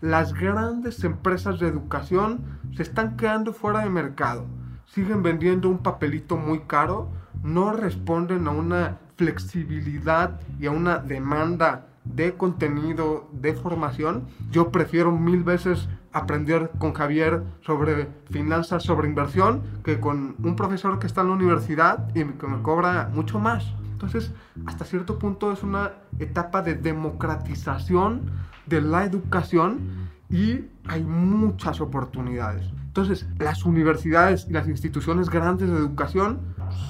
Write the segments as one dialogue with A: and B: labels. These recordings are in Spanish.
A: las grandes empresas de educación se están quedando fuera de mercado. Siguen vendiendo un papelito muy caro, no responden a una flexibilidad y a una demanda de contenido, de formación. Yo prefiero mil veces aprender con Javier sobre finanzas, sobre inversión, que con un profesor que está en la universidad y que me cobra mucho más. Entonces, hasta cierto punto es una etapa de democratización de la educación y hay muchas oportunidades. Entonces, las universidades y las instituciones grandes de educación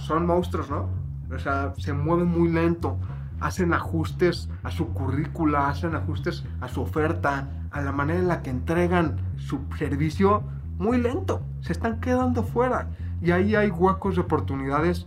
A: son monstruos, ¿no? O sea, se mueven muy lento, hacen ajustes a su currícula, hacen ajustes a su oferta, a la manera en la que entregan su servicio muy lento. Se están quedando fuera. Y ahí hay huecos de oportunidades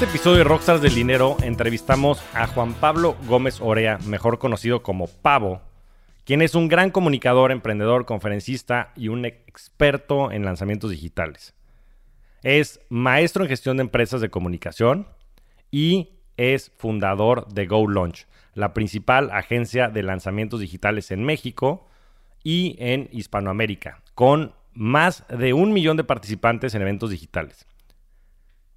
B: Este episodio de Rockstars del Dinero entrevistamos a Juan Pablo Gómez Orea, mejor conocido como Pavo, quien es un gran comunicador, emprendedor, conferencista y un experto en lanzamientos digitales. Es maestro en gestión de empresas de comunicación y es fundador de Go Launch, la principal agencia de lanzamientos digitales en México y en Hispanoamérica, con más de un millón de participantes en eventos digitales.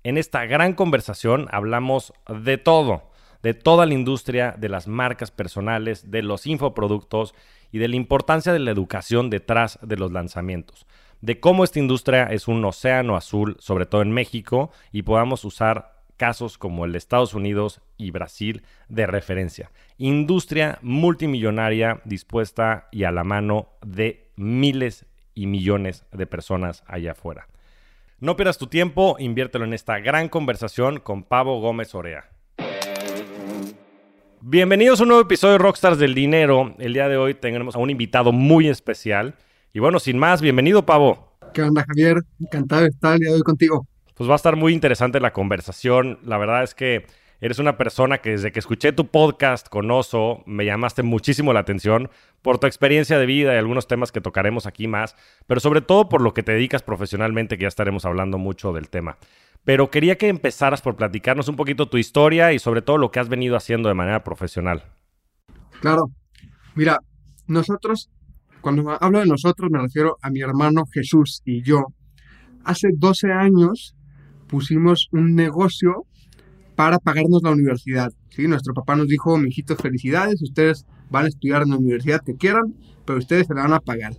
B: En esta gran conversación hablamos de todo, de toda la industria, de las marcas personales, de los infoproductos y de la importancia de la educación detrás de los lanzamientos, de cómo esta industria es un océano azul, sobre todo en México, y podamos usar casos como el de Estados Unidos y Brasil de referencia. Industria multimillonaria dispuesta y a la mano de miles y millones de personas allá afuera. No pierdas tu tiempo, inviértelo en esta gran conversación con Pavo Gómez Orea. Bienvenidos a un nuevo episodio de Rockstars del Dinero. El día de hoy tenemos a un invitado muy especial. Y bueno, sin más, bienvenido Pavo.
A: ¿Qué onda Javier? Encantado de estar el día de hoy contigo.
B: Pues va a estar muy interesante la conversación. La verdad es que Eres una persona que desde que escuché tu podcast con Oso me llamaste muchísimo la atención por tu experiencia de vida y algunos temas que tocaremos aquí más, pero sobre todo por lo que te dedicas profesionalmente, que ya estaremos hablando mucho del tema. Pero quería que empezaras por platicarnos un poquito tu historia y sobre todo lo que has venido haciendo de manera profesional.
A: Claro, mira, nosotros, cuando hablo de nosotros me refiero a mi hermano Jesús y yo. Hace 12 años pusimos un negocio para pagarnos la universidad. ¿sí? Nuestro papá nos dijo, mijitos, felicidades, ustedes van a estudiar en la universidad que quieran, pero ustedes se la van a pagar.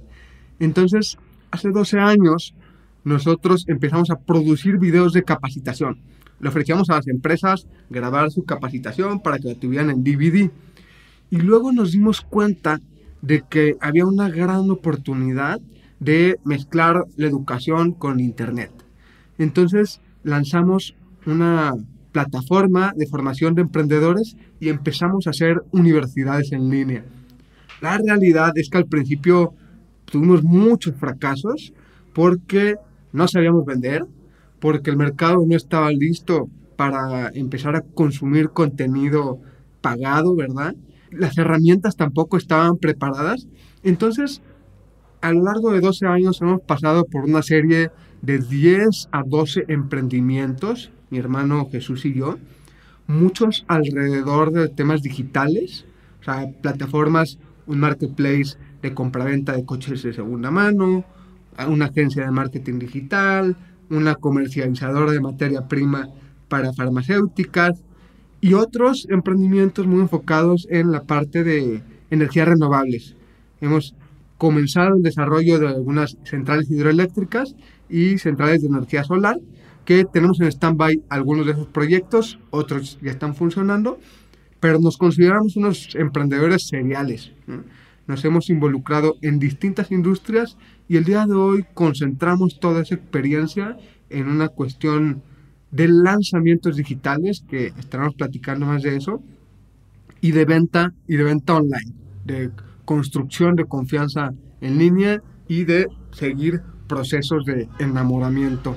A: Entonces, hace 12 años, nosotros empezamos a producir videos de capacitación. Le ofrecíamos a las empresas grabar su capacitación para que la tuvieran en DVD. Y luego nos dimos cuenta de que había una gran oportunidad de mezclar la educación con Internet. Entonces lanzamos una plataforma de formación de emprendedores y empezamos a hacer universidades en línea. La realidad es que al principio tuvimos muchos fracasos porque no sabíamos vender, porque el mercado no estaba listo para empezar a consumir contenido pagado, ¿verdad? Las herramientas tampoco estaban preparadas. Entonces, a lo largo de 12 años hemos pasado por una serie de 10 a 12 emprendimientos mi hermano Jesús y yo, muchos alrededor de temas digitales, o sea, plataformas, un marketplace de compraventa de coches de segunda mano, una agencia de marketing digital, una comercializadora de materia prima para farmacéuticas y otros emprendimientos muy enfocados en la parte de energías renovables. Hemos comenzado el desarrollo de algunas centrales hidroeléctricas y centrales de energía solar que tenemos en stand-by algunos de esos proyectos, otros ya están funcionando, pero nos consideramos unos emprendedores seriales. Nos hemos involucrado en distintas industrias y el día de hoy concentramos toda esa experiencia en una cuestión de lanzamientos digitales, que estaremos platicando más de eso, y de venta y de venta online, de construcción de confianza en línea y de seguir procesos de enamoramiento.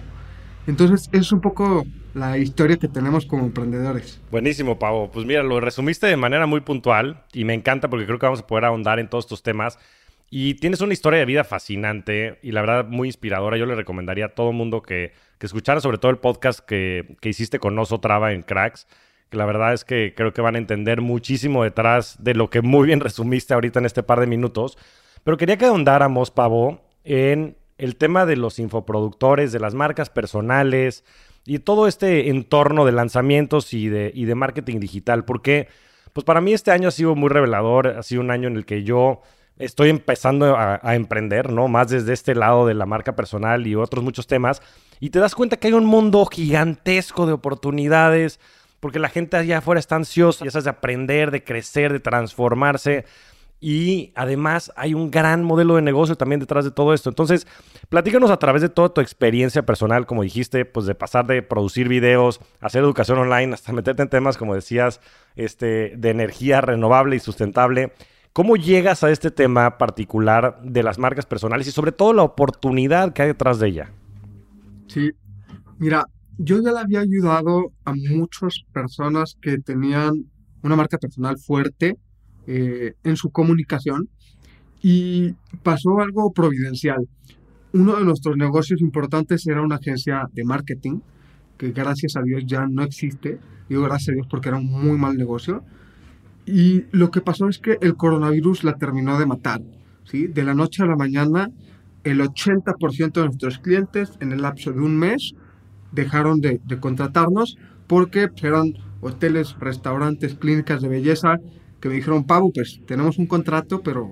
A: Entonces, es un poco la historia que tenemos como emprendedores.
B: Buenísimo, Pavo. Pues mira, lo resumiste de manera muy puntual y me encanta porque creo que vamos a poder ahondar en todos estos temas. Y tienes una historia de vida fascinante y la verdad muy inspiradora. Yo le recomendaría a todo mundo que, que escuchara sobre todo el podcast que, que hiciste con Oso Traba en Cracks, que la verdad es que creo que van a entender muchísimo detrás de lo que muy bien resumiste ahorita en este par de minutos. Pero quería que ahondáramos, Pavo, en el tema de los infoproductores, de las marcas personales y todo este entorno de lanzamientos y de, marketing digital. Porque, pues para mí este año ha sido muy revelador, ha sido un año en el que yo estoy empezando a, a, emprender, ¿no? Más desde este lado de la marca personal y otros muchos temas. Y te das cuenta que hay un mundo gigantesco de oportunidades, porque la gente allá afuera está ansiosa, ya sabes, de aprender, de crecer, de transformarse. Y además hay un gran modelo de negocio también detrás de todo esto. Entonces, platícanos a través de toda tu experiencia personal, como dijiste, pues de pasar de producir videos, hacer educación online, hasta meterte en temas, como decías, este, de energía renovable y sustentable. ¿Cómo llegas a este tema particular de las marcas personales y sobre todo la oportunidad que hay detrás de ella?
A: Sí, mira, yo ya le había ayudado a muchas personas que tenían una marca personal fuerte eh, en su comunicación y pasó algo providencial. Uno de nuestros negocios importantes era una agencia de marketing que gracias a Dios ya no existe. Digo gracias a Dios porque era un muy mal negocio. Y lo que pasó es que el coronavirus la terminó de matar. ¿sí? De la noche a la mañana, el 80% de nuestros clientes en el lapso de un mes dejaron de, de contratarnos porque eran hoteles, restaurantes, clínicas de belleza que me dijeron, Pavo, pues tenemos un contrato, pero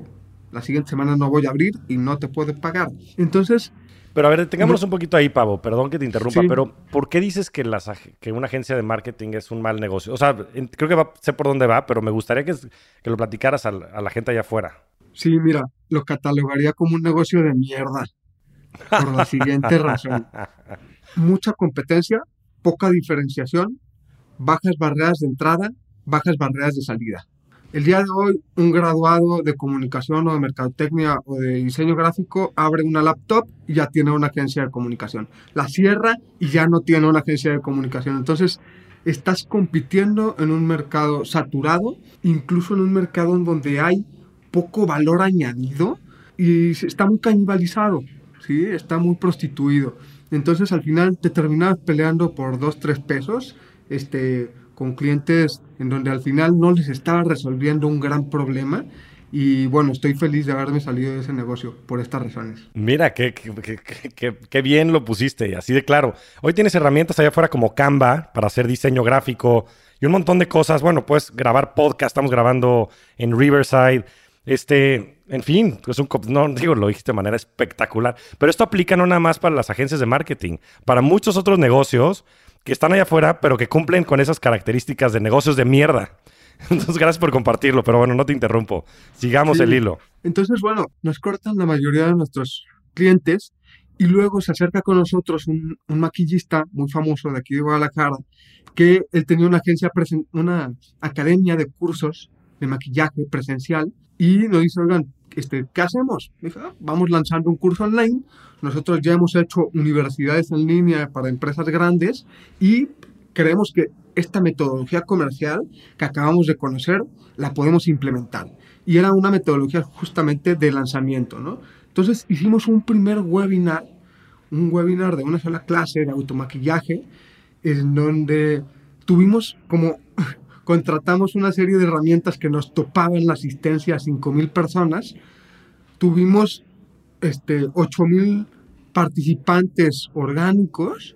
A: la siguiente semana no voy a abrir y no te puedo pagar. Entonces...
B: Pero a ver, tengámonos un poquito ahí, Pavo, perdón que te interrumpa, sí. pero ¿por qué dices que, las, que una agencia de marketing es un mal negocio? O sea, creo que va, sé por dónde va, pero me gustaría que, que lo platicaras a, a la gente allá afuera.
A: Sí, mira, lo catalogaría como un negocio de mierda. Por la siguiente razón. Mucha competencia, poca diferenciación, bajas barreras de entrada, bajas barreras de salida. El día de hoy, un graduado de comunicación o de mercadotecnia o de diseño gráfico abre una laptop y ya tiene una agencia de comunicación. La cierra y ya no tiene una agencia de comunicación. Entonces, estás compitiendo en un mercado saturado, incluso en un mercado en donde hay poco valor añadido y está muy canibalizado, ¿sí? está muy prostituido. Entonces, al final te terminas peleando por dos, tres pesos. Este, con clientes en donde al final no les estaba resolviendo un gran problema. Y bueno, estoy feliz de haberme salido de ese negocio por estas razones.
B: Mira, qué, qué, qué, bien lo pusiste, así de claro. Hoy tienes herramientas allá afuera como Canva para hacer diseño gráfico y un montón de cosas. Bueno, puedes grabar podcast, estamos grabando en Riverside. Este, en fin, es un, no digo, lo dijiste de manera espectacular, pero esto aplica no nada más para las agencias de marketing, para muchos otros negocios que están allá afuera, pero que cumplen con esas características de negocios de mierda. Entonces, gracias por compartirlo, pero bueno, no te interrumpo. Sigamos sí. el hilo.
A: Entonces, bueno, nos cortan la mayoría de nuestros clientes y luego se acerca con nosotros un, un maquillista muy famoso de aquí de Guadalajara, que él tenía una agencia, una academia de cursos de maquillaje presencial y nos dice, oigan, este, ¿qué hacemos? Ah, vamos lanzando un curso online. Nosotros ya hemos hecho universidades en línea para empresas grandes y creemos que esta metodología comercial que acabamos de conocer la podemos implementar. Y era una metodología justamente de lanzamiento, ¿no? Entonces hicimos un primer webinar, un webinar de una sola clase de automaquillaje, en donde tuvimos como contratamos una serie de herramientas que nos topaban la asistencia a 5.000 personas. Tuvimos este, 8.000 participantes orgánicos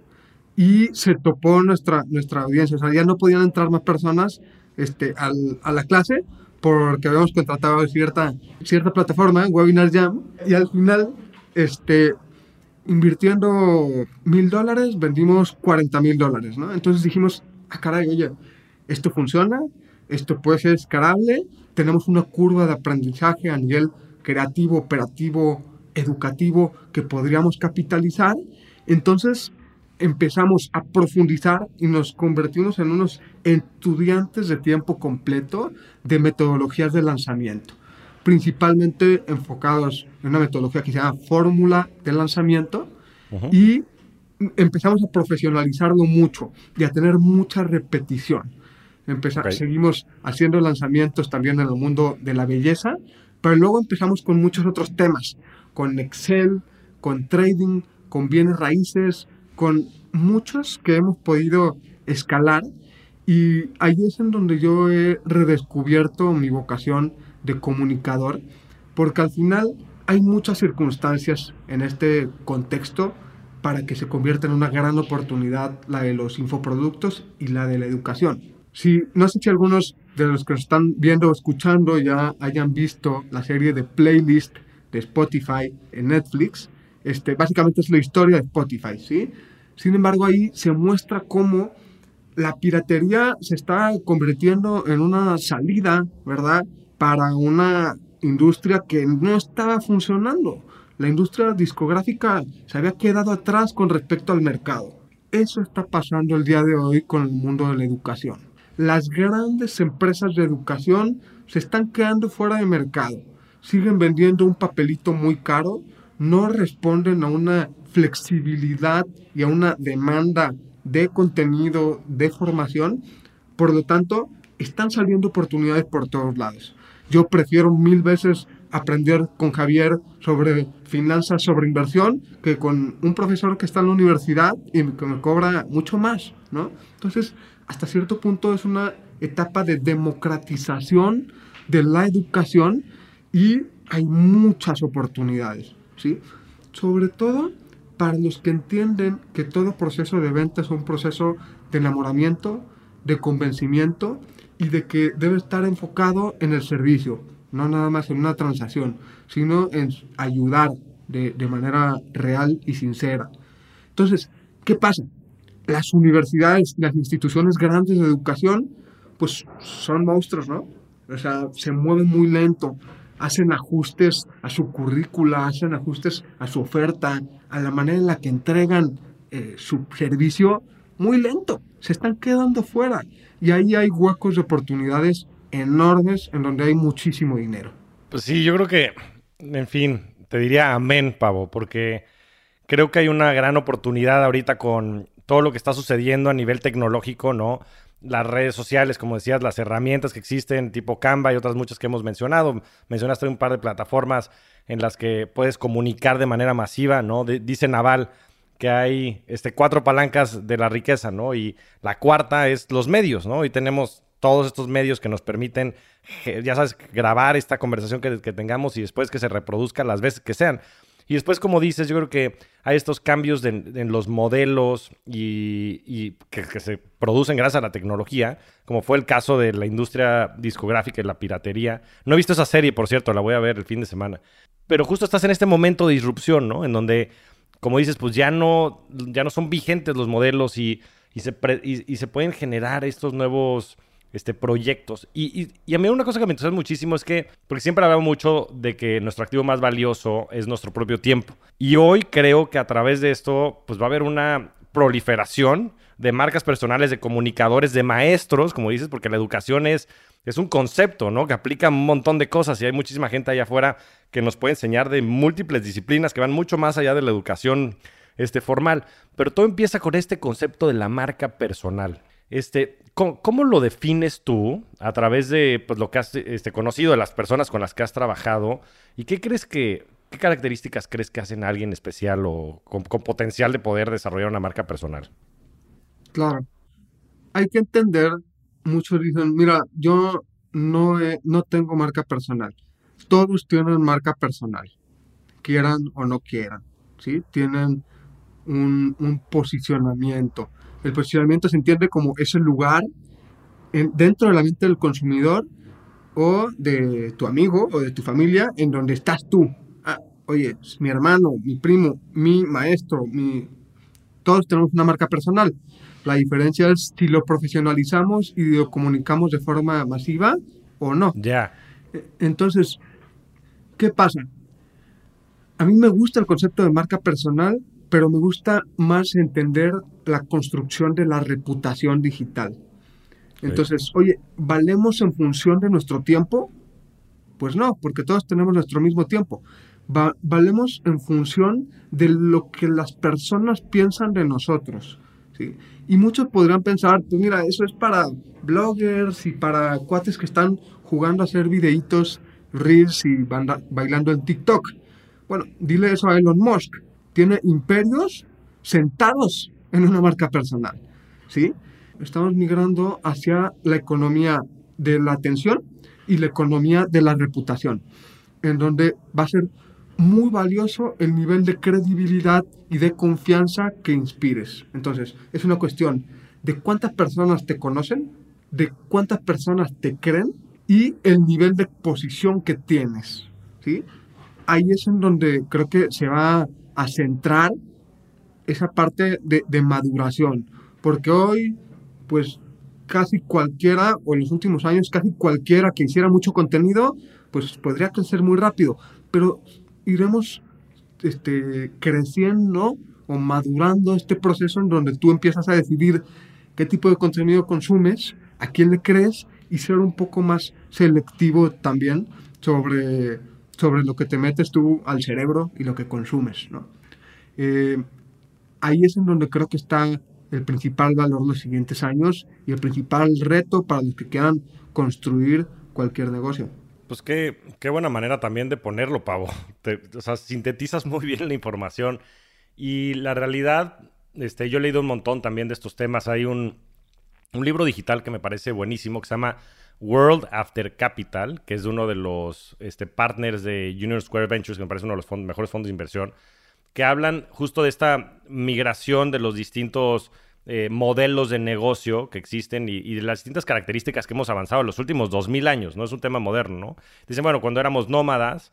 A: y se topó nuestra, nuestra audiencia. O sea, ya no podían entrar más personas este, al, a la clase porque habíamos contratado cierta, cierta plataforma, Webinar Jam, y al final, este, invirtiendo mil dólares, vendimos 40 mil dólares, ¿no? Entonces dijimos, ah, caray, oye, esto funciona, esto puede ser escalable, tenemos una curva de aprendizaje a nivel creativo, operativo, educativo que podríamos capitalizar. Entonces empezamos a profundizar y nos convertimos en unos estudiantes de tiempo completo de metodologías de lanzamiento. principalmente enfocados en una metodología que se llama fórmula de lanzamiento y empezamos a profesionalizarlo mucho y a tener mucha repetición. Seguimos haciendo lanzamientos también en el mundo de la belleza, pero luego empezamos con muchos otros temas, con Excel, con trading, con bienes raíces, con muchos que hemos podido escalar y ahí es en donde yo he redescubierto mi vocación de comunicador, porque al final hay muchas circunstancias en este contexto para que se convierta en una gran oportunidad la de los infoproductos y la de la educación. Si, no sé si algunos de los que nos están viendo o escuchando ya hayan visto la serie de playlist de Spotify en Netflix. Este, básicamente es la historia de Spotify, ¿sí? Sin embargo, ahí se muestra cómo la piratería se está convirtiendo en una salida, ¿verdad? Para una industria que no estaba funcionando. La industria discográfica se había quedado atrás con respecto al mercado. Eso está pasando el día de hoy con el mundo de la educación. Las grandes empresas de educación se están quedando fuera de mercado. Siguen vendiendo un papelito muy caro, no responden a una flexibilidad y a una demanda de contenido, de formación. Por lo tanto, están saliendo oportunidades por todos lados. Yo prefiero mil veces aprender con Javier sobre finanzas, sobre inversión, que con un profesor que está en la universidad y que me cobra mucho más, ¿no? Entonces, hasta cierto punto es una etapa de democratización de la educación y hay muchas oportunidades, ¿sí? Sobre todo para los que entienden que todo proceso de venta es un proceso de enamoramiento, de convencimiento y de que debe estar enfocado en el servicio, no nada más en una transacción, sino en ayudar de, de manera real y sincera. Entonces, ¿qué pasa? Las universidades, las instituciones grandes de educación, pues son monstruos, ¿no? O sea, se mueven muy lento, hacen ajustes a su currícula, hacen ajustes a su oferta, a la manera en la que entregan eh, su servicio, muy lento. Se están quedando fuera. Y ahí hay huecos de oportunidades enormes en donde hay muchísimo dinero.
B: Pues sí, yo creo que, en fin, te diría amén, Pavo, porque creo que hay una gran oportunidad ahorita con todo lo que está sucediendo a nivel tecnológico, ¿no? las redes sociales, como decías, las herramientas que existen, tipo Canva y otras muchas que hemos mencionado. Mencionaste un par de plataformas en las que puedes comunicar de manera masiva, ¿no? dice Naval que hay este, cuatro palancas de la riqueza, ¿no? Y la cuarta es los medios, ¿no? Y tenemos todos estos medios que nos permiten, ya sabes, grabar esta conversación que, que tengamos y después que se reproduzca las veces que sean. Y después, como dices, yo creo que hay estos cambios en los modelos y, que, se producen gracias a la tecnología, como fue el caso de la industria discográfica y la piratería. No he visto esa serie, por cierto, la voy a ver el fin de semana. Pero justo estás en este momento de disrupción, ¿no? En donde, como dices, pues ya no, ya no son vigentes los modelos y, se, y se pueden generar estos nuevos este, proyectos. Y, a mí una cosa que me interesa muchísimo es que, porque siempre hablamos mucho de que nuestro activo más valioso es nuestro propio tiempo. Y hoy creo que a través de esto, pues va a haber una proliferación de marcas personales, de comunicadores, de maestros, como dices, porque la educación es, es un concepto, ¿no? Que aplica un montón de cosas y hay muchísima gente allá afuera que nos puede enseñar de múltiples disciplinas que van mucho más allá de la educación este, formal. Pero todo empieza con este concepto de la marca personal. Este, ¿cómo, lo defines tú a través de pues, lo que has este, conocido de las personas con las que has trabajado? ¿Y qué crees que, qué características crees que hacen a alguien especial o con, potencial de poder desarrollar una marca personal?
A: Claro. Hay que entender, muchos dicen, mira, yo no, no tengo marca personal. Todos tienen marca personal, quieran o no quieran, ¿sí? Tienen un, un posicionamiento el posicionamiento se entiende como ese lugar dentro de la mente del consumidor o de tu amigo o de tu familia en donde estás tú. Ah, oye, mi hermano, mi primo, mi maestro, mi... todos tenemos una marca personal. La diferencia es si lo profesionalizamos y lo comunicamos de forma masiva o no.
B: Ya.
A: E, entonces, ¿qué pasa? A mí me gusta el concepto de marca personal pero me gusta más entender la construcción de la reputación digital. Entonces, oye, ¿valemos en función de nuestro tiempo Pues no, porque todos tenemos nuestro mismo tiempo. valemos en función de lo que las personas piensan de nosotros. ¿sí? Y muchos podrán pensar, pues mira, eso es para bloggers y para cuates que están jugando a hacer videitos, reels y bailando en TikTok. Bueno, dile eso a Elon Musk. Tiene imperios sentados en una marca personal. ¿sí? Estamos migrando hacia la economía de la atención y la economía de la reputación, en donde va a ser muy valioso el nivel de credibilidad y de confianza que inspires. Entonces, es una cuestión de cuántas personas te conocen, de cuántas personas te creen y el nivel de posición que tienes. ¿sí? Ahí es en donde creo que se va a centrar esa parte de, maduración. Porque hoy, pues casi cualquiera, o en los últimos años, casi cualquiera que hiciera mucho contenido, pues podría crecer muy rápido. Pero iremos este, creciendo o madurando este proceso en donde tú empiezas a decidir qué tipo de contenido consumes, a quién le crees y ser un poco más selectivo también sobre, sobre lo que te metes tú al cerebro y lo que consumes. ¿no? Eh, ahí es en donde creo que está el principal valor de los siguientes años y el principal reto para los que quieran construir cualquier negocio.
B: Pues qué, qué buena manera también de ponerlo, Pavo. o sea, sintetizas muy bien la información. Y la realidad, este, yo he leído un montón también de estos temas. Hay un, un libro digital que me parece buenísimo que se llama World After Capital, que es uno de los este, partners de Junior Square Ventures, que me parece uno de los mejores fondos de inversión que hablan justo de esta migración de los distintos eh, modelos de negocio que existen y, de las distintas características que hemos avanzado en los últimos 2000 años, ¿no? Es un tema moderno, ¿no? Dicen, bueno, cuando éramos nómadas,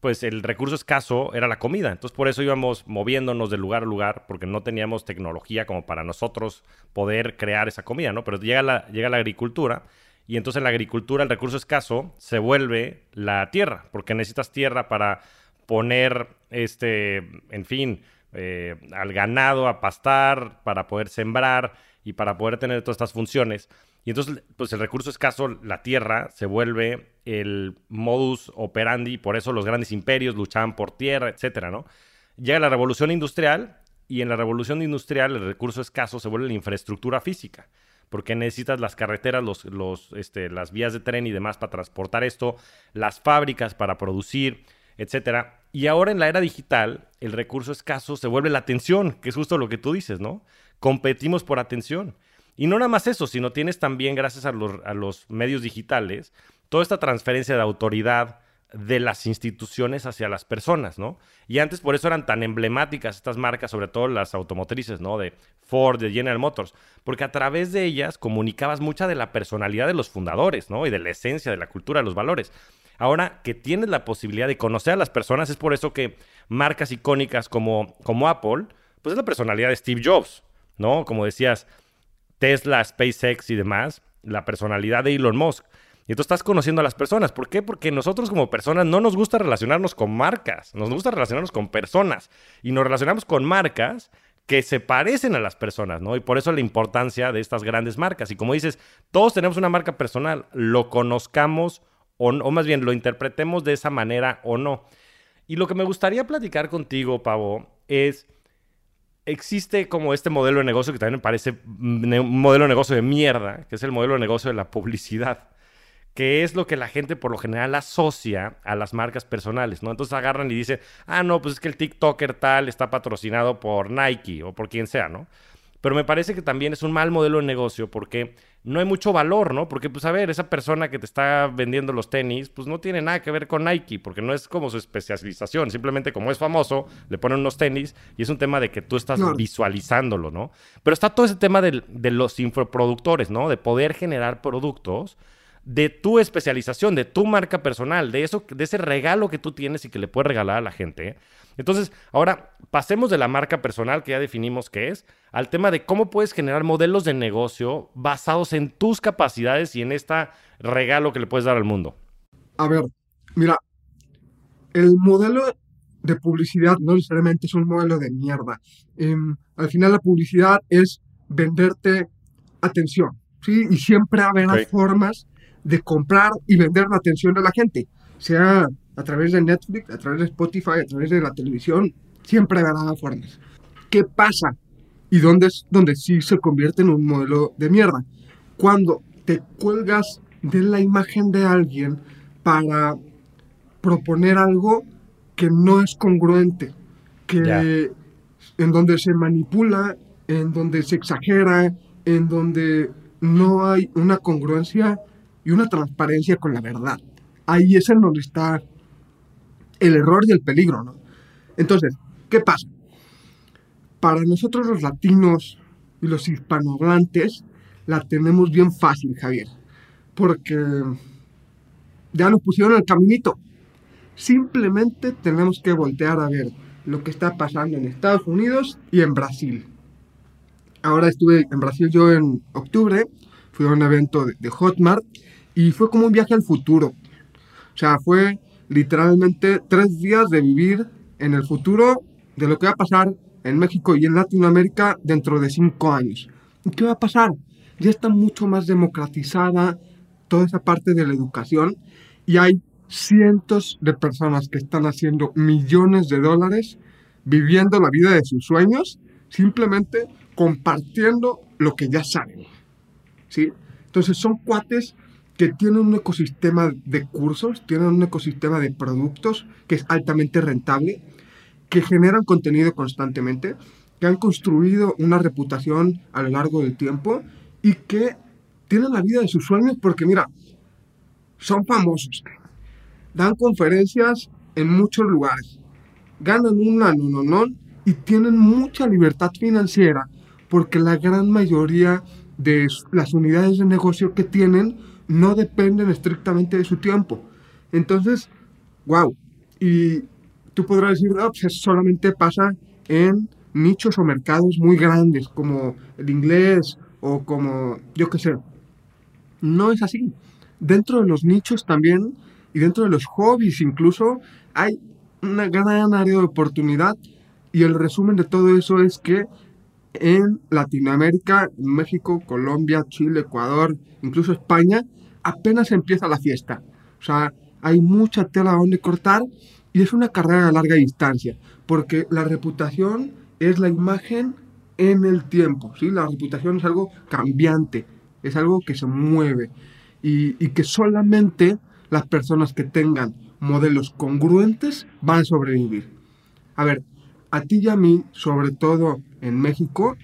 B: pues el recurso escaso era la comida. Entonces por eso íbamos moviéndonos de lugar a lugar, porque no teníamos tecnología como para nosotros poder crear esa comida, ¿no? Pero llega la, llega la agricultura y entonces en la agricultura el recurso escaso se vuelve la tierra, porque necesitas tierra para poner, este, en fin, eh, al ganado a pastar, para poder sembrar y para poder tener todas estas funciones. Y entonces, pues el recurso escaso, la tierra, se vuelve el modus operandi, por eso los grandes imperios luchaban por tierra, etcétera, ¿no? Llega la revolución industrial y en la revolución industrial el recurso escaso se vuelve la infraestructura física, porque necesitas las carreteras, los, los, este, las vías de tren y demás para transportar esto, las fábricas para producir, etcétera. Y ahora en la era digital, el recurso escaso se vuelve la atención, que es justo lo que tú dices, ¿no? Competimos por atención. Y no nada más eso, sino tienes también, gracias a los, medios digitales, toda esta transferencia de autoridad de las instituciones hacia las personas, ¿no? Y antes por eso eran tan emblemáticas estas marcas, sobre todo las automotrices, ¿no? De Ford, de General Motors, porque a través de ellas comunicabas mucha de la personalidad de los fundadores, ¿no? Y de la esencia, de la cultura, de los valores. Ahora que tienes la posibilidad de conocer a las personas, es por eso que marcas icónicas como, como Apple, pues es la personalidad de Steve Jobs, ¿no? Como decías, Tesla, SpaceX y demás, la personalidad de Elon Musk. Y tú estás conociendo a las personas. ¿Por qué? Porque nosotros como personas no nos gusta relacionarnos con marcas, nos gusta relacionarnos con personas. Y nos relacionamos con marcas que se parecen a las personas, ¿no? Y por eso la importancia de estas grandes marcas. Y como dices, todos tenemos una marca personal, lo conozcamos o, más bien lo interpretemos de esa manera o no. Y lo que me gustaría platicar contigo, Pavo, es, existe como este modelo de negocio que también me parece un modelo de negocio de mierda, que es el modelo de negocio de la publicidad, que es lo que la gente por lo general asocia a las marcas personales, ¿no? Entonces agarran y dicen, ah, no, pues es que el TikToker tal está patrocinado por Nike o por quien sea, ¿no? Pero me parece que también es un mal modelo de negocio porque no hay mucho valor, ¿no? Porque, pues, a ver, esa persona que te está vendiendo los tenis, pues no tiene nada que ver con Nike, porque no es como su especialización. Simplemente como es famoso, le ponen unos tenis y es un tema de que tú estás visualizándolo, ¿no? Pero está todo ese tema de, de los infoproductores, ¿no? De poder generar productos de tu especialización, de tu marca personal, de eso, de ese regalo que tú tienes y que le puedes regalar a la gente. Entonces, ahora pasemos de la marca personal que ya definimos qué es, al tema de cómo puedes generar modelos de negocio basados en tus capacidades y en este regalo que le puedes dar al mundo.
A: A ver, mira, el modelo de publicidad no necesariamente es un modelo de mierda. Em, al final la publicidad es venderte atención, ¿sí? Y siempre habrá formas de comprar y vender la atención de la gente. sea a través de Netflix, a través de Spotify, a través de la televisión, siempre habrá formas. ¿Qué pasa? Y dónde es donde sí se convierte en un modelo de mierda. Cuando te cuelgas de la imagen de alguien para proponer algo que no es congruente, que en donde se manipula, en donde se exagera, en donde no hay una congruencia y una transparencia con la verdad. Ahí es en donde está el error y el peligro, ¿no? Entonces, ¿qué pasa? Para nosotros los latinos y los hispanohablantes la tenemos bien fácil, Javier, porque ya nos pusieron el caminito. Simplemente tenemos que voltear a ver lo que está pasando en Estados Unidos y en Brasil. Ahora estuve en Brasil yo en octubre, fui un evento de, Hotmart y fue como un viaje al futuro. O sea, fue literalmente tres días de vivir en el futuro de lo que va a pasar en México y en Latinoamérica dentro de cinco años. ¿Y qué va a pasar? Ya está mucho más democratizada toda esa parte de la educación y hay cientos de personas que están haciendo millones de dólares viviendo la vida de sus sueños simplemente compartiendo lo que ya saben. ¿Sí? Entonces son cuates que tienen un ecosistema de cursos, tienen un ecosistema de productos que es altamente rentable, que generan contenido constantemente, que han construido una reputación a lo largo del tiempo y que tienen la vida de sus sueños porque mira, son famosos, dan conferencias en muchos lugares, ganan una no, no, y tienen mucha libertad financiera porque la gran mayoría de las unidades de negocio que tienen no dependen estrictamente de su tiempo. Entonces, wow. Y tú podrás decir, no, pues eso solamente pasa en nichos o mercados muy grandes, como el inglés o como, yo qué sé. No es así. Dentro de los nichos también y dentro de los hobbies incluso hay una gran área de oportunidad y el resumen de todo eso es que en Latinoamérica, México, Colombia, Chile, Ecuador, incluso España, apenas empieza la fiesta. O sea, hay mucha tela donde cortar y es una carrera a larga distancia, porque la reputación es la imagen en el tiempo, ¿sí? La reputación es algo cambiante, es algo que se mueve y, y que solamente las personas que tengan modelos congruentes van a sobrevivir. A ver, a ti y a mí, sobre todo en México,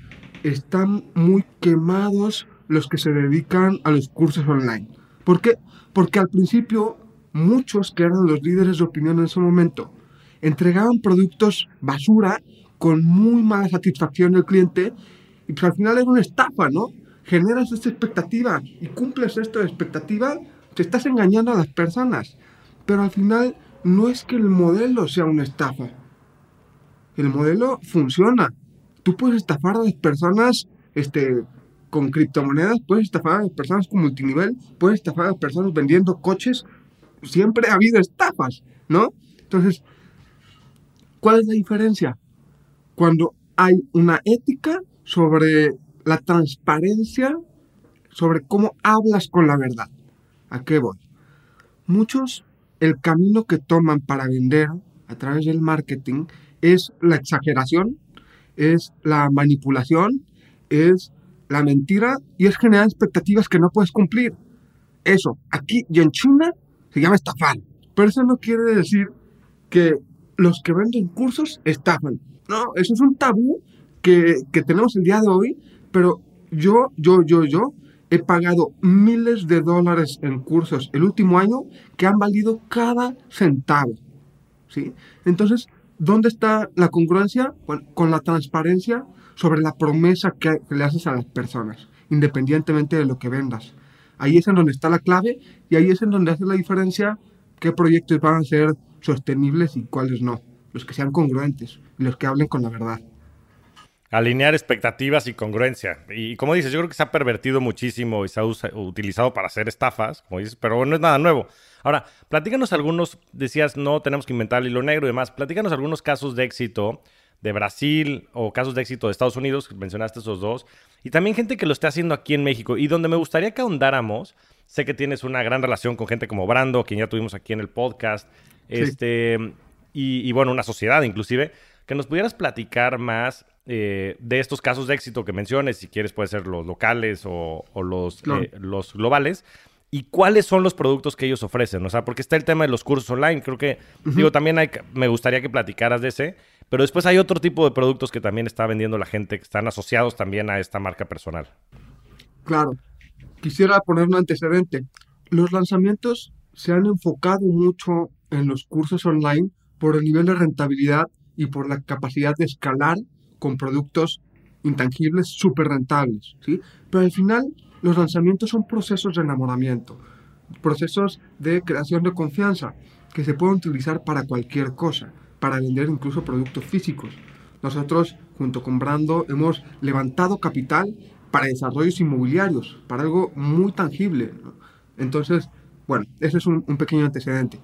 A: están muy quemados los que se dedican a los cursos online. ¿Por qué? Porque al principio muchos que eran los líderes de opinión en ese momento entregaban productos basura con muy mala satisfacción del cliente y pues al final era una estafa, ¿no? Generas esta expectativa y cumples esta expectativa, te estás engañando a las personas. Pero al final no es que el modelo sea una estafa. El modelo funciona. Tú puedes estafar a las personas este, con criptomonedas, puedes estafar a las personas con multinivel, puedes estafar a las personas vendiendo coches. Siempre ha habido estafas, ¿no? Entonces, ¿cuál es la diferencia? Cuando hay una ética sobre la transparencia, sobre cómo hablas con la verdad. ¿A qué voy? Muchos el camino que toman para vender a través del marketing es la exageración, es la manipulación, es la mentira y es generar expectativas que no puedes cumplir. Eso, aquí y en China se llama estafar. Pero eso no quiere decir que los que venden cursos estafan. No, eso es un tabú que, que tenemos el día de hoy, pero yo, yo, yo, yo he pagado miles de dólares en cursos el último año que han valido cada centavo. ¿sí? Entonces, ¿dónde está la congruencia? con la transparencia sobre la promesa que, le haces a las personas, independientemente de lo que vendas. Ahí es en donde está la clave y ahí es en donde hace la diferencia qué proyectos van a ser sostenibles y cuáles no. Los que sean congruentes y los que hablen con la verdad.
B: Alinear expectativas y congruencia. Y como dices, yo creo que se ha pervertido muchísimo y se ha utilizado para hacer estafas, como dices, pero no es nada nuevo. Ahora, platícanos algunos, decías, no tenemos que inventar el hilo negro y demás, platícanos algunos casos de éxito de Brasil o casos de éxito de Estados Unidos, mencionaste esos dos, y también gente que lo esté haciendo aquí en México, y donde me gustaría que ahondáramos Sé que tienes una gran relación con gente como Brando, quien ya tuvimos aquí en el podcast. Este, y, bueno, una sociedad inclusive. Que nos pudieras platicar más eh, de estos casos de éxito que menciones, si quieres puede ser los locales o, los, eh, los globales, y cuáles son los productos que ellos ofrecen. O sea, porque está el tema de los cursos online, creo que, digo, también hay, me gustaría que platicaras de ese, pero después hay otro tipo de productos que también está vendiendo la gente, que están asociados también a esta marca personal.
A: Claro. Quisiera poner un antecedente. Los lanzamientos se han enfocado mucho en los cursos online por el nivel de rentabilidad y por la capacidad de escalar con productos intangibles súper rentables. ¿sí? Pero al final los lanzamientos son procesos de enamoramiento, procesos de creación de confianza que se pueden utilizar para cualquier cosa para vender incluso productos físicos. Nosotros, junto con Brando, hemos levantado capital para desarrollos inmobiliarios, para algo muy tangible. Entonces, bueno, ese es un, pequeño antecedente.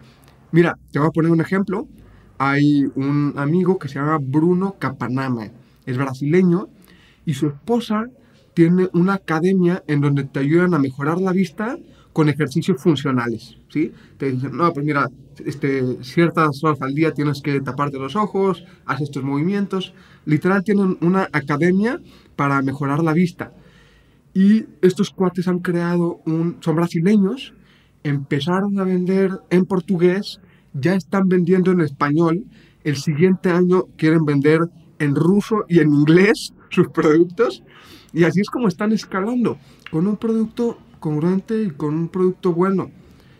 A: Mira, te voy a poner un ejemplo. Hay un amigo que se llama Bruno Capanama, es brasileño, y su esposa tiene una academia en donde te ayudan a mejorar la vista con ejercicios funcionales, ¿sí? Te dicen, no, pues mira, este, ciertas horas al día tienes que taparte los ojos, haz estos movimientos. Literal tienen una academia para mejorar la vista. Y estos cuates han creado un... son brasileños, empezaron a vender en portugués, ya están vendiendo en español, el siguiente año quieren vender en ruso y en inglés sus productos, y así es como están escalando, con un producto congruente y con un producto bueno.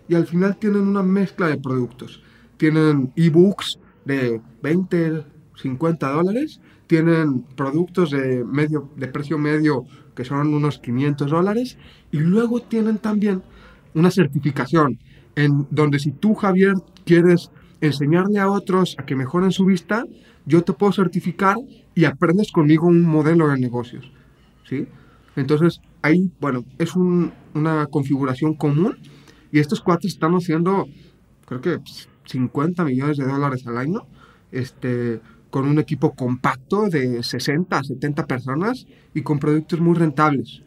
A: Y al final tienen una mezcla de productos. Tienen ebooks de 20, 50 dólares. Tienen productos de, medio, de precio medio que son unos 500 dólares. Y luego tienen también una certificación en donde si tú, Javier, quieres enseñarle a otros a que mejoren su vista, yo te puedo certificar y aprendes conmigo un modelo de negocios. ¿sí? Entonces, ahí, bueno, es una configuración común y estos cuates están haciendo, creo que 50 millones de dólares al año, este, con un equipo compacto de 60 a 70 personas y con productos muy rentables.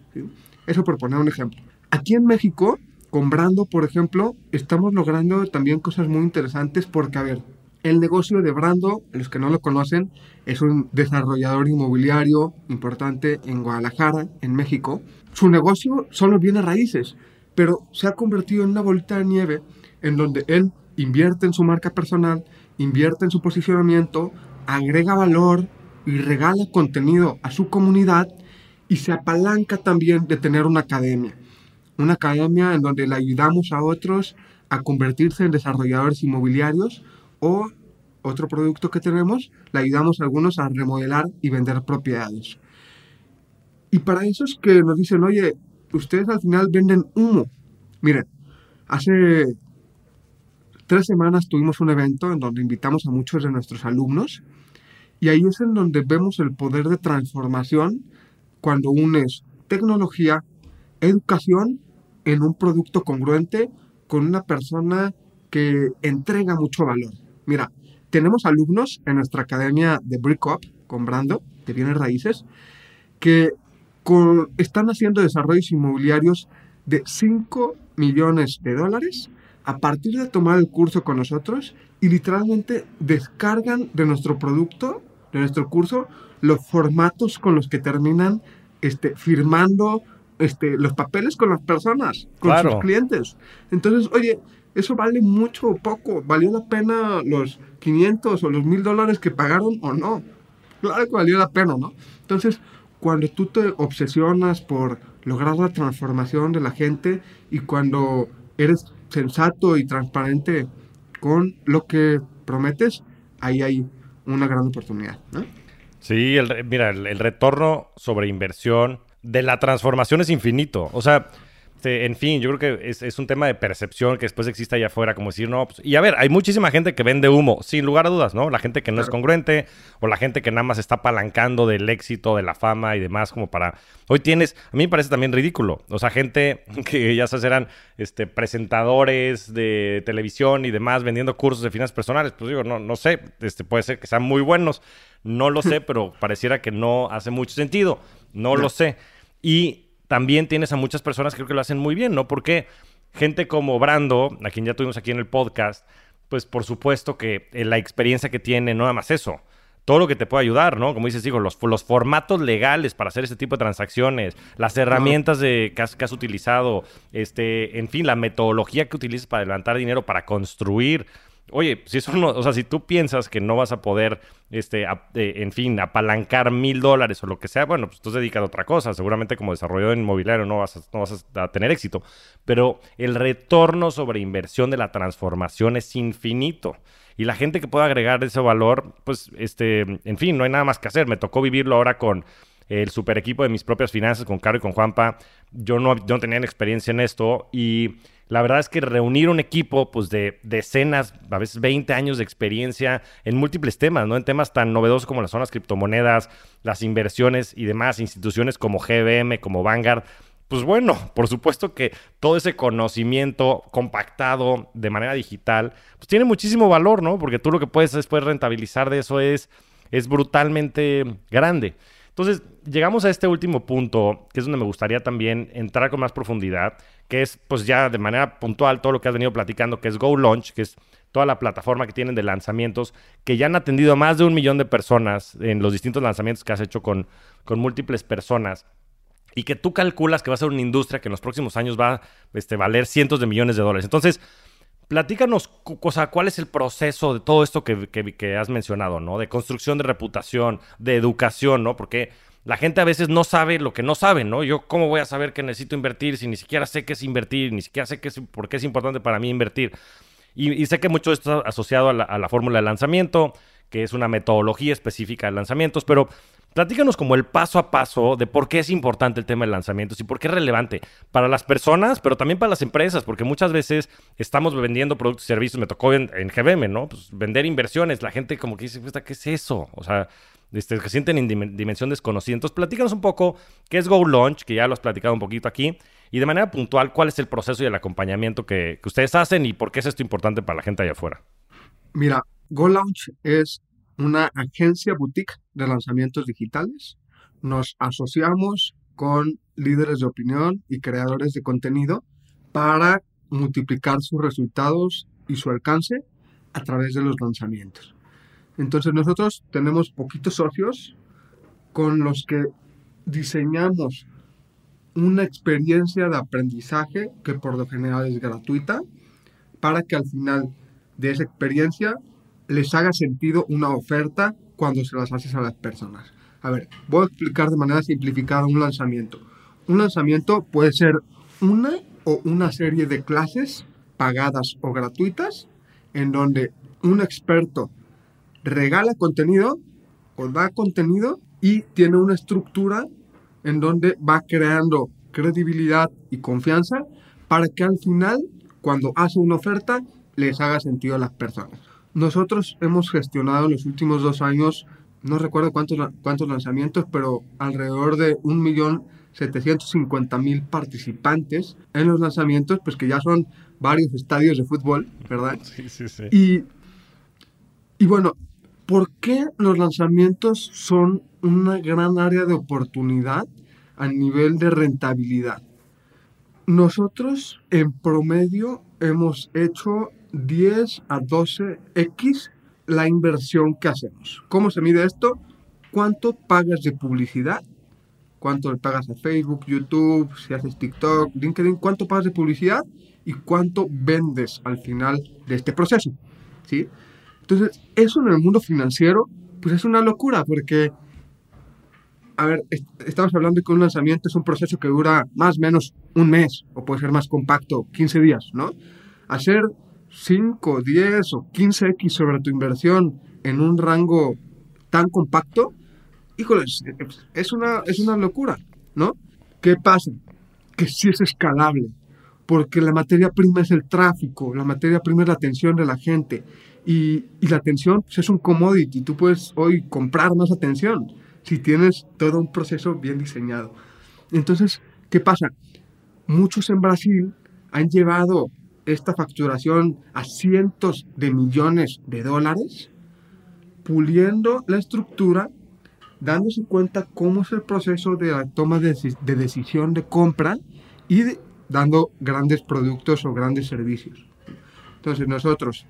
A: Eso por poner un ejemplo. Aquí en México, con Brando, por ejemplo, estamos logrando también cosas muy interesantes porque, a ver, el negocio de Brando, los que no lo conocen, es un desarrollador inmobiliario importante en Guadalajara, en México. Su negocio son los bienes raíces, pero se ha convertido en una bolita de nieve en donde él invierte en su marca personal, invierte en su posicionamiento, agrega valor y regala contenido a su comunidad y se apalanca también de tener una academia. Una academia en donde le ayudamos a otros a convertirse en desarrolladores inmobiliarios o otro producto que tenemos, le ayudamos a algunos a remodelar y vender propiedades. Y para esos que nos dicen, oye, ustedes al final venden humo. Miren, hace tres semanas tuvimos un evento en donde invitamos a muchos de nuestros alumnos y ahí es en donde vemos el poder de transformación cuando unes tecnología, educación en un producto congruente con una persona que entrega mucho valor. Mira, tenemos alumnos en nuestra academia de Brick Up con Brando, que viene raíces, que están haciendo desarrollos inmobiliarios de 5 millones de dólares a partir de tomar el curso con nosotros y literalmente descargan de nuestro producto, de nuestro curso, los formatos con los que terminan este, firmando este, los papeles con las personas, con sus clientes. Entonces, oye, eso vale mucho o poco. ¿Valió la pena los 500 o los 1000 dólares que pagaron o no? Claro que valió la pena, ¿no? Entonces, cuando tú te obsesionas por lograr la transformación de la gente y cuando eres sensato y transparente con lo que prometes, ahí hay una gran oportunidad. ¿no?
B: Sí, mira, el retorno sobre inversión de la transformación es infinito. O sea, este, en fin, yo creo que es, un tema de percepción que después existe allá afuera, como decir, no, pues, y a ver, hay muchísima gente que vende humo, sin lugar a dudas, ¿no? La gente que no es congruente o la gente que nada más está apalancando del éxito, de la fama y demás, como para... Hoy tienes, a mí me parece también ridículo, o sea, gente que ya se eran este, presentadores de televisión y demás vendiendo cursos de finanzas personales, pues digo, no, no sé, este, puede ser que sean muy buenos, no lo sé, pero pareciera que no hace mucho sentido, no. lo sé. Y también tienes a muchas personas que creo que lo hacen muy bien, ¿no? Porque gente como Brando, a quien ya tuvimos aquí en el podcast, pues por supuesto que eh, la experiencia que tiene, no nada más eso, todo lo que te puede ayudar, ¿no? Como dices, digo, los, los formatos legales para hacer este tipo de transacciones, las herramientas de, que, has, utilizado, este, en fin, la metodología que utilizas para levantar dinero, para construir. Oye, si eso no, o sea, si tú piensas que no vas a poder, este, eh, en fin, apalancar mil dólares o lo que sea, bueno, pues tú dedicas a otra cosa. Seguramente como desarrollador inmobiliario no vas, no vas a tener éxito. Pero el retorno sobre inversión de la transformación es infinito y la gente que pueda agregar ese valor, pues, este, en fin, no hay nada más que hacer. Me tocó vivirlo ahora con el super equipo de mis propias finanzas, con Caro y con Juanpa. Yo no, yo no tenía experiencia en esto y la verdad es que reunir un equipo pues de decenas, a veces 20 años de experiencia en múltiples temas, ¿no? En temas tan novedosos como las zonas criptomonedas, las inversiones y demás, instituciones como GBM, como Vanguard, pues bueno, por supuesto que todo ese conocimiento compactado de manera digital, pues tiene muchísimo valor, ¿no? Porque tú lo que puedes después rentabilizar de eso es, es brutalmente grande. Entonces, llegamos a este último punto, que es donde me gustaría también entrar con más profundidad, que es pues ya de manera puntual todo lo que has venido platicando, que es Go Launch, que es toda la plataforma que tienen de lanzamientos, que ya han atendido a más de un millón de personas en los distintos lanzamientos que has hecho con, con múltiples personas y que tú calculas que va a ser una industria que en los próximos años va a este, valer cientos de millones de dólares. Entonces, platícanos, cosa, cuál es el proceso de todo esto que, has mencionado, ¿no? De construcción de reputación, de educación, ¿no? Porque la gente a veces no sabe lo que no sabe, ¿no? Yo, ¿cómo voy a saber que necesito invertir si ni siquiera sé qué es invertir, ni siquiera sé qué es, por qué es importante para mí invertir? Y, sé que mucho esto está asociado a la, a la fórmula de lanzamiento, que es una metodología específica de lanzamientos, pero Platícanos como el paso a paso de por qué es importante el tema de lanzamientos y por qué es relevante para las personas, pero también para las empresas, porque muchas veces estamos vendiendo productos y servicios, me tocó en, GBM, ¿no? Pues vender inversiones, la gente como que dice, ¿qué es eso? O sea, este, sienten en dimensión desconocida. Entonces, platícanos un poco qué es Go Launch, que ya lo has platicado un poquito aquí, y de manera puntual, cuál es el proceso y el acompañamiento que, que ustedes hacen y por qué es esto importante para la gente allá afuera.
A: Mira, Go Launch es una agencia boutique de lanzamientos digitales. Nos asociamos con líderes de opinión y creadores de contenido para multiplicar sus resultados y su alcance a través de los lanzamientos. Entonces nosotros tenemos poquitos socios con los que diseñamos una experiencia de aprendizaje que por lo general es gratuita para que al final de esa experiencia les haga sentido una oferta cuando se las haces a las personas. A ver, voy a explicar de manera simplificada un lanzamiento. Un lanzamiento puede ser una o una serie de clases pagadas o gratuitas en donde un experto regala contenido o da contenido y tiene una estructura en donde va creando credibilidad y confianza para que al final, cuando hace una oferta, les haga sentido a las personas. Nosotros hemos gestionado en los últimos dos años, no recuerdo cuántos, cuántos lanzamientos, pero alrededor de 1.750.000 participantes en los lanzamientos, pues que ya son varios estadios de fútbol, ¿verdad?
B: Sí, sí, sí.
A: Y, y bueno, ¿por qué los lanzamientos son una gran área de oportunidad a nivel de rentabilidad? Nosotros en promedio hemos hecho 10 a 12x la inversión que hacemos. ¿Cómo se mide esto? ¿Cuánto pagas de publicidad? ¿Cuánto le pagas a Facebook, YouTube, si haces TikTok, LinkedIn? ¿Cuánto pagas de publicidad? ¿Y cuánto vendes al final de este proceso? ¿Sí? Entonces, eso en el mundo financiero, pues es una locura, porque, a ver, estamos hablando que un lanzamiento es un proceso que dura más o menos un mes, o puede ser más compacto, 15 días, ¿no? Hacer 5, 10 o 15x sobre tu inversión en un rango tan compacto, híjole, es una, es una locura, ¿no? ¿Qué pasa? Que sí es escalable, porque la materia prima es el tráfico, la materia prima es la atención de la gente, y, y la atención pues, es un commodity, tú puedes hoy comprar más atención si tienes todo un proceso bien diseñado. Entonces, ¿qué pasa? Muchos en Brasil han llevado esta facturación a cientos de millones de dólares, puliendo la estructura dándose cuenta cómo es el proceso de la toma de, de decisión de compra y dando grandes productos o grandes servicios. Entonces nosotros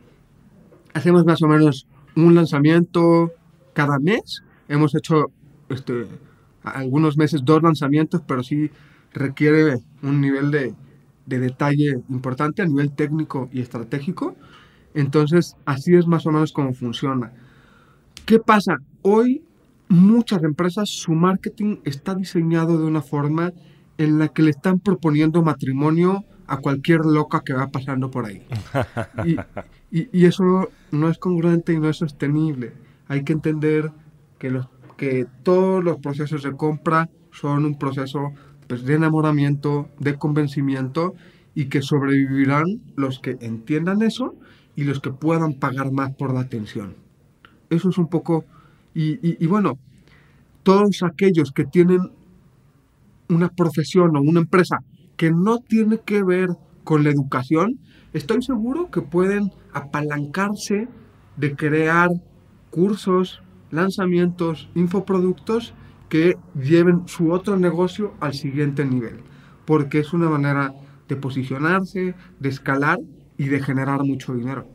A: hacemos más o menos un lanzamiento cada mes. Hemos hecho este, algunos meses dos lanzamientos, pero sí requiere un nivel de, de detalle importante a nivel técnico y estratégico. Entonces, así es más o menos como funciona. ¿Qué pasa? Hoy muchas empresas, su marketing está diseñado de una forma en la que le están proponiendo matrimonio a cualquier loca que va pasando por ahí. Y, y, eso no es congruente y no es sostenible. Hay que entender que, los, que todos los procesos de compra son un proceso pues, de enamoramiento, de convencimiento y que sobrevivirán los que entiendan eso y los que puedan pagar más por la atención. Eso es un poco... Y, y bueno, todos aquellos que tienen una profesión o una empresa que no tiene que ver con la educación, estoy seguro que pueden apalancarse de crear cursos, lanzamientos, infoproductos que lleven su otro negocio al siguiente nivel, porque es una manera de posicionarse, de escalar y de generar mucho dinero.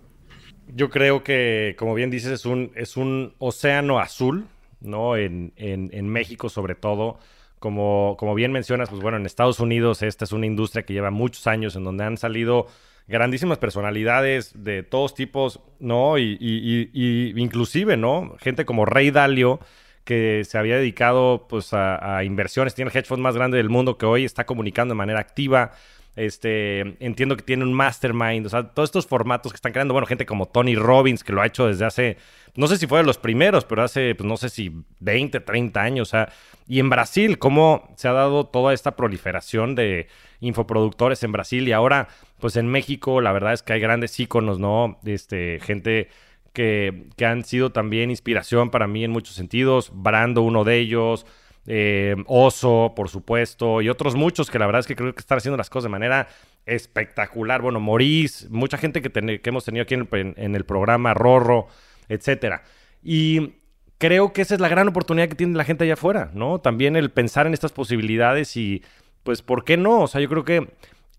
B: Yo creo que, como bien dices, es un, es un océano azul, ¿no? En, en, en México sobre todo como, como bien mencionas, pues bueno, en Estados Unidos esta es una industria que lleva muchos años en donde han salido grandísimas personalidades de todos tipos, ¿no? Y, y, inclusive, ¿no? Gente como Rey Dalio, que se había dedicado pues a, inversiones, tiene el hedge fund más grande del mundo que hoy está comunicando de manera activa. Este, entiendo que tiene un mastermind, o sea, todos estos formatos que están creando, bueno, gente como Tony Robbins, que lo ha hecho desde hace, no sé si fue de los primeros, pero hace, pues no sé si 20, 30 años, o sea, y en Brasil, cómo se ha dado toda esta proliferación de infoproductores en Brasil y ahora, pues en México, la verdad es que hay grandes íconos, ¿no? Este, gente que, han sido también inspiración para mí en muchos sentidos, Brando, uno de ellos, eh, Oso, por supuesto, y otros muchos que la verdad es que creo que están haciendo las cosas de manera espectacular. Bueno, Morís, mucha gente que, que hemos tenido aquí en el, programa, Rorro, etcétera. Y creo que esa es la gran oportunidad que tiene la gente allá afuera, ¿no? También el pensar en estas posibilidades y, pues, ¿por qué no? O sea, yo creo que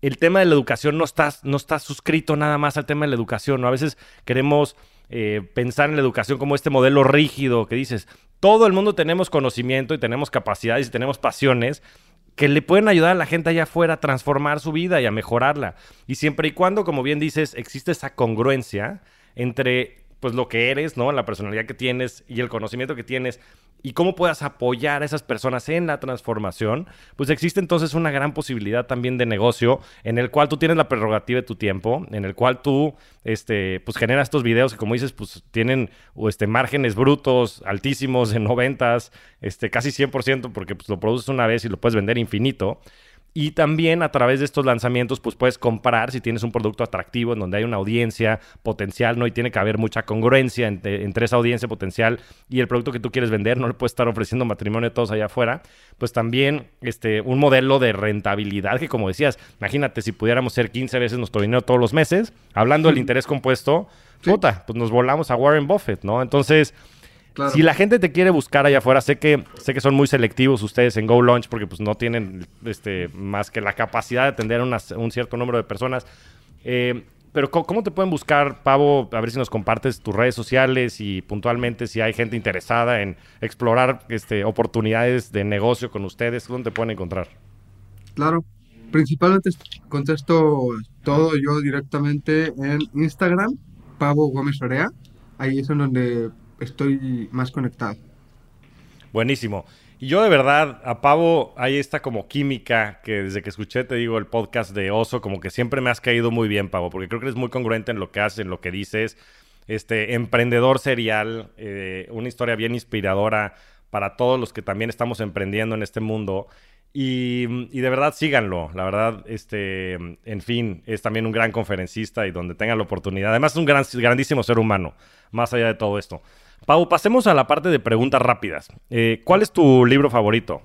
B: el tema de la educación no está, no está suscrito nada más al tema de la educación, ¿no? A veces queremos eh, pensar en la educación como este modelo rígido que dices, todo el mundo tenemos conocimiento y tenemos capacidades y tenemos pasiones que le pueden ayudar a la gente allá afuera a transformar su vida y a mejorarla. Y siempre y cuando, como bien dices, existe esa congruencia entre pues lo que eres, ¿no? La personalidad que tienes y el conocimiento que tienes y cómo puedas apoyar a esas personas en la transformación, pues existe entonces una gran posibilidad también de negocio en el cual tú tienes la prerrogativa de tu tiempo, en el cual tú, este, pues generas estos videos que como dices, pues tienen este, márgenes brutos altísimos en noventas, este, casi 100% porque pues lo produces una vez y lo puedes vender infinito. Y también a través de estos lanzamientos, pues puedes comprar si tienes un producto atractivo en donde hay una audiencia potencial, ¿no? Y tiene que haber mucha congruencia entre, esa audiencia potencial y el producto que tú quieres vender, no le puedes estar ofreciendo matrimonio a todos allá afuera. Pues también este, un modelo de rentabilidad que, como decías, imagínate si pudiéramos ser 15 veces nuestro dinero todos los meses, hablando del interés compuesto, puta, pues nos volamos a Warren Buffett, ¿no? Entonces si la gente te quiere buscar allá afuera, sé que, sé que son muy selectivos ustedes en Go Launch porque pues, no tienen este, más que la capacidad de atender a un cierto número de personas. Eh, pero ¿cómo, te pueden buscar, Pavo? A ver si nos compartes tus redes sociales y puntualmente si hay gente interesada en explorar este, oportunidades de negocio con ustedes, ¿dónde te pueden encontrar?
A: Claro, principalmente contesto todo yo directamente en Instagram, Pavo Gómez Orea. Ahí es en donde estoy más conectado.
B: Buenísimo. Y yo de verdad, a Pavo, hay esta como química que desde que escuché, te digo, el podcast de Oso, como que siempre me has caído muy bien, Pavo, porque creo que eres muy congruente en lo que haces, en lo que dices. Este, emprendedor serial, eh, una historia bien inspiradora para todos los que también estamos emprendiendo en este mundo. Y, de verdad síganlo, la verdad, este, en fin, es también un gran conferencista y donde tengan la oportunidad. Además es un gran, grandísimo ser humano, más allá de todo esto. Pau, pasemos a la parte de preguntas rápidas. Eh, ¿Cuál es tu libro favorito?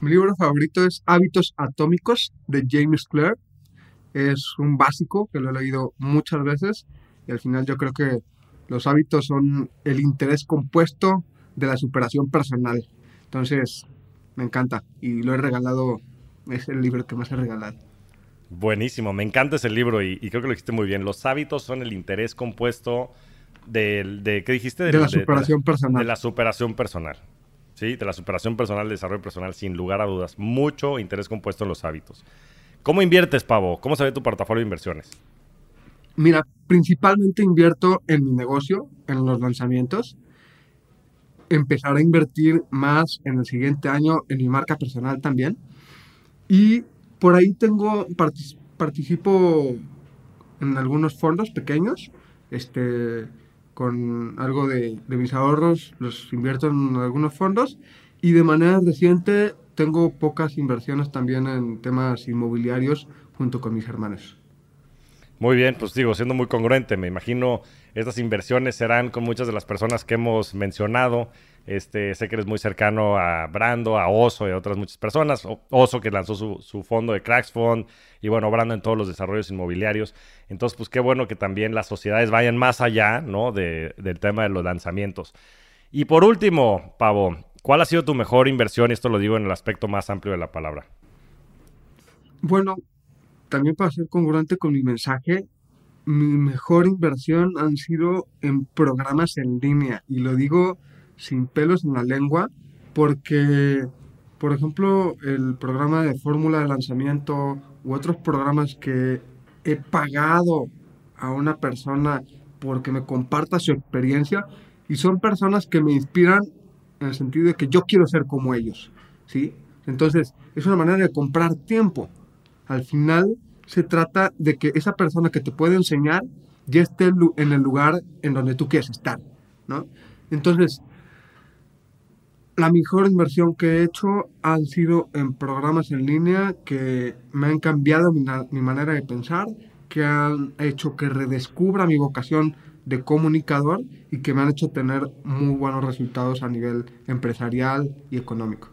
A: Mi libro favorito es Hábitos Atómicos de James Clear. Es un básico que lo he leído muchas veces y al final yo creo que los hábitos son el interés compuesto de la superación personal. Entonces, me encanta y lo he regalado, es el libro que más he regalado.
B: Buenísimo, me encanta ese libro y, creo que lo dijiste muy bien. Los hábitos son el interés compuesto de, de ¿qué dijiste?
A: De, la superación personal.
B: De la superación personal. Sí, de la superación personal, desarrollo personal, sin lugar a dudas. Mucho interés compuesto en los hábitos. ¿Cómo inviertes, Pavo? ¿Cómo se ve tu portafolio de inversiones?
A: Mira, principalmente invierto en mi negocio, en los lanzamientos. Empezar a invertir más en el siguiente año en mi marca personal también. Y por ahí tengo, participo en algunos fondos pequeños, este, con algo de, de mis ahorros, los invierto en algunos fondos y de manera reciente tengo pocas inversiones también en temas inmobiliarios junto con mis hermanos.
B: Muy bien, pues digo, siendo muy congruente, me imagino estas inversiones serán con muchas de las personas que hemos mencionado. Este, sé que eres muy cercano a Brando, a Oso y a otras muchas personas. Oso que lanzó su, fondo de Cracks Fund y bueno, Brando en todos los desarrollos inmobiliarios. Entonces, pues qué bueno que también las sociedades vayan más allá, ¿no? del tema de los lanzamientos. Y por último, Pavo, ¿cuál ha sido tu mejor inversión? Y esto lo digo en el aspecto más amplio de la palabra.
A: Bueno, también para ser congruente con mi mensaje, mi mejor inversión han sido en programas en línea. Y lo digo sin pelos en la lengua porque, por ejemplo, el programa de fórmula de lanzamiento u otros programas que he pagado a una persona porque me comparta su experiencia y son personas que me inspiran en el sentido de que yo quiero ser como ellos, ¿sí? Entonces, es una manera de comprar tiempo al final se trata de que esa persona que te puede enseñar ya esté en el lugar en donde tú quieres estar, ¿no? Entonces, la mejor inversión que he hecho han sido en programas en línea que me han cambiado mi, manera de pensar, que han hecho que redescubra mi vocación de comunicador y que me han hecho tener muy buenos resultados a nivel empresarial y económico.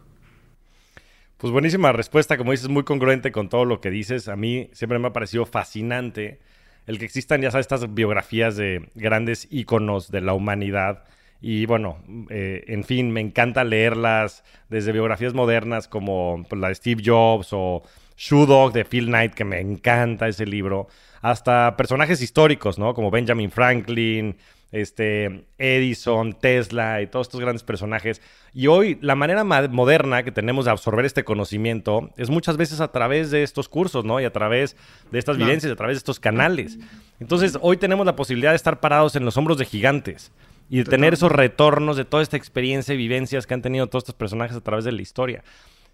B: Pues buenísima respuesta, como dices, muy congruente con todo lo que dices. A mí siempre me ha parecido fascinante el que existan, ya sabes, estas biografías de grandes íconos de la humanidad. Y bueno, eh, en fin, me encanta leerlas desde biografías modernas como pues, la de Steve Jobs o Shoe Dog de Phil Knight, que me encanta ese libro, hasta personajes históricos, ¿no? Como Benjamin Franklin, este, Edison, Tesla y todos estos grandes personajes. Y hoy la manera moderna que tenemos de absorber este conocimiento es muchas veces a través de estos cursos, ¿no? Y a través de estas vivencias, a través de estos canales. Entonces, hoy tenemos la posibilidad de estar parados en los hombros de gigantes y de tener esos retornos de toda esta experiencia y vivencias que han tenido todos estos personajes a través de la historia.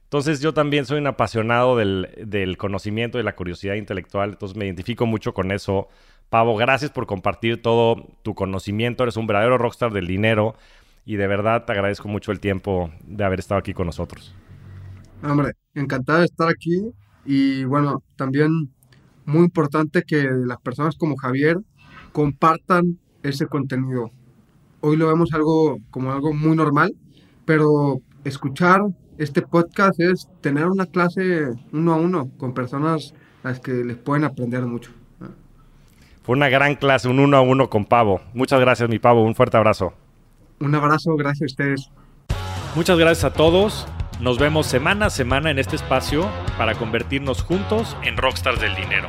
B: Entonces yo también soy un apasionado del, del conocimiento y la curiosidad intelectual, entonces me identifico mucho con eso. Pavo, gracias por compartir todo tu conocimiento. Eres un verdadero rockstar del dinero y de verdad te agradezco mucho el tiempo de haber estado aquí con nosotros.
A: Hombre, encantado de estar aquí y bueno, también muy importante que las personas como Javier compartan ese contenido. Hoy lo vemos algo como algo muy normal, pero escuchar este podcast es tener una clase uno a uno con personas a las que les pueden aprender mucho.
B: Fue una gran clase, un uno a uno con Pavo. Muchas gracias, mi Pavo. Un fuerte abrazo.
A: Un abrazo, gracias a ustedes.
B: Muchas gracias a todos. Nos vemos semana a semana en este espacio para convertirnos juntos en rockstars del dinero.